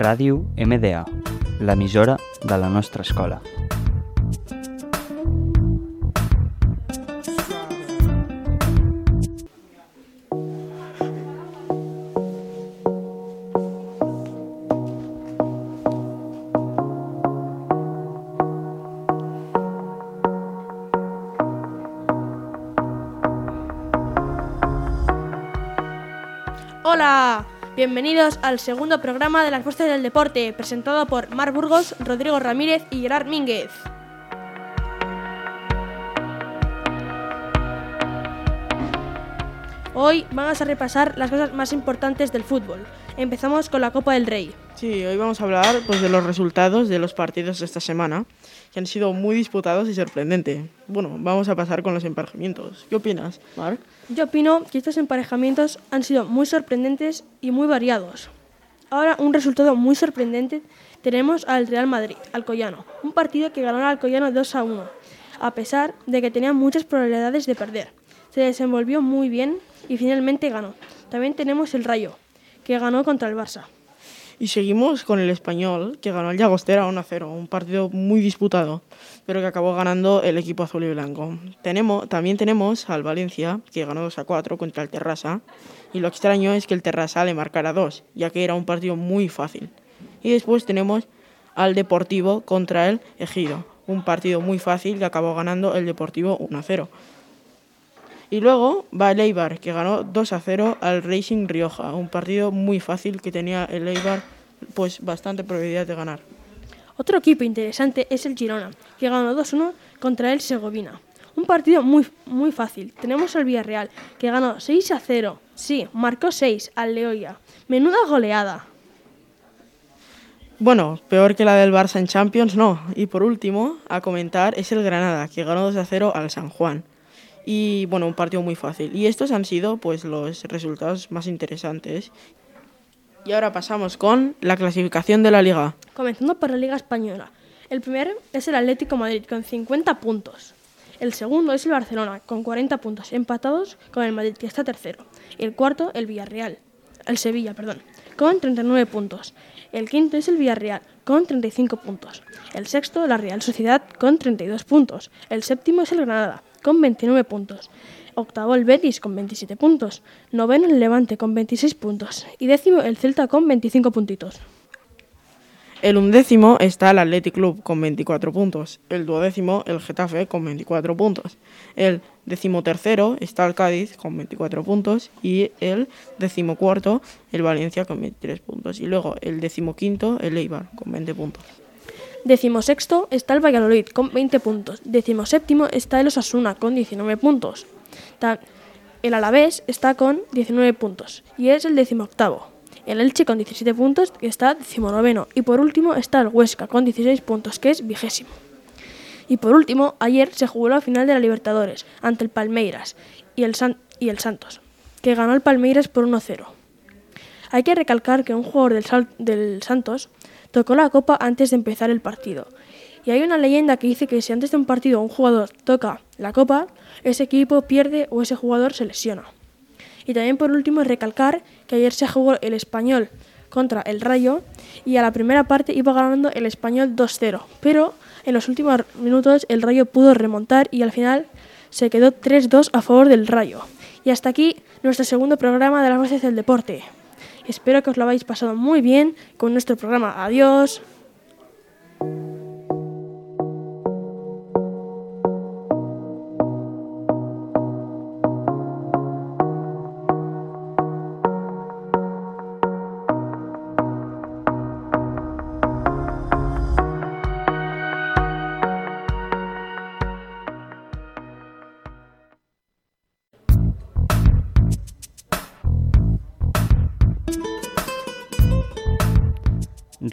Ràdio MDA, l'emissora de la nostra escola. Hola, bienvenidos al segundo programa de las Voces del Deporte, presentado por Mar Burgos, Rodrigo Ramírez y Gerard Mínguez. Hoy vamos a repasar las cosas más importantes del fútbol. Empezamos con la Copa del Rey. Sí, hoy vamos a hablar pues, de los resultados de los partidos de esta semana, que han sido muy disputados y sorprendentes. Bueno, vamos a pasar con los emparejamientos. ¿Qué opinas, Marc? Yo opino que estos emparejamientos han sido muy sorprendentes y muy variados. Ahora, un resultado muy sorprendente tenemos al Real Madrid, Alcoyano, un partido que ganó al Alcoyano 2 a 1, a pesar de que tenía muchas probabilidades de perder. Se desenvolvió muy bien y finalmente ganó. También tenemos el Rayo, que ganó contra el Barça. Y seguimos con el español, que ganó el Llagostera 1-0, un partido muy disputado, pero que acabó ganando el equipo azul y blanco. Tenemos, también tenemos al Valencia, que ganó 2-4 contra el Terrassa, y lo extraño es que el Terrassa le marcara 2, ya que era un partido muy fácil. Y después tenemos al Deportivo contra el Ejido, un partido muy fácil que acabó ganando el Deportivo 1-0. Y luego va el Eibar, que ganó 2 a 0 al Racing Rioja, un partido muy fácil que tenía el Eibar pues bastante probabilidad de ganar. Otro equipo interesante es el Girona, que ganó 2-1 contra el Segovina. Un partido muy, muy fácil. Tenemos al Villarreal, que ganó 6 a 0. Sí, marcó 6 al Leoya. Menuda goleada. Bueno, peor que la del Barça en Champions, no. Y por último, a comentar, es el Granada, que ganó 2 a 0 al San Juan y bueno, un partido muy fácil. Y estos han sido pues los resultados más interesantes. Y ahora pasamos con la clasificación de la liga. Comenzando por la Liga Española. El primero es el Atlético Madrid con 50 puntos. El segundo es el Barcelona con 40 puntos, empatados con el Madrid que está tercero. El cuarto, el Villarreal, el Sevilla, perdón, con 39 puntos. El quinto es el Villarreal con 35 puntos. El sexto, la Real Sociedad con 32 puntos. El séptimo es el Granada con 29 puntos. Octavo el Betis con 27 puntos. Noveno el Levante con 26 puntos. Y décimo el Celta con 25 puntitos. El undécimo está el Athletic Club con 24 puntos. El duodécimo el Getafe con 24 puntos. El decimotercero está el Cádiz con 24 puntos. Y el decimocuarto el Valencia con 23 puntos. Y luego el decimoquinto el Eibar con 20 puntos. Decimosexto está el Valladolid con 20 puntos. Decimoséptimo está el Osasuna con 19 puntos. El Alavés está con 19 puntos y es el decimoctavo. El Elche con 17 puntos que está decimonoveno. Y por último está el Huesca con 16 puntos que es vigésimo. Y por último, ayer se jugó la final de la Libertadores ante el Palmeiras y el, y el Santos, que ganó el Palmeiras por 1-0. Hay que recalcar que un jugador del, Santos tocó la copa antes de empezar el partido. Y hay una leyenda que dice que si antes de un partido un jugador toca la copa, ese equipo pierde o ese jugador se lesiona. Y también por último recalcar que ayer se jugó el español contra el Rayo y a la primera parte iba ganando el español 2-0, pero en los últimos minutos el Rayo pudo remontar y al final se quedó 3-2 a favor del Rayo. Y hasta aquí nuestro segundo programa de las voces del deporte. Espero que os lo habéis pasado muy bien con nuestro programa. Adiós.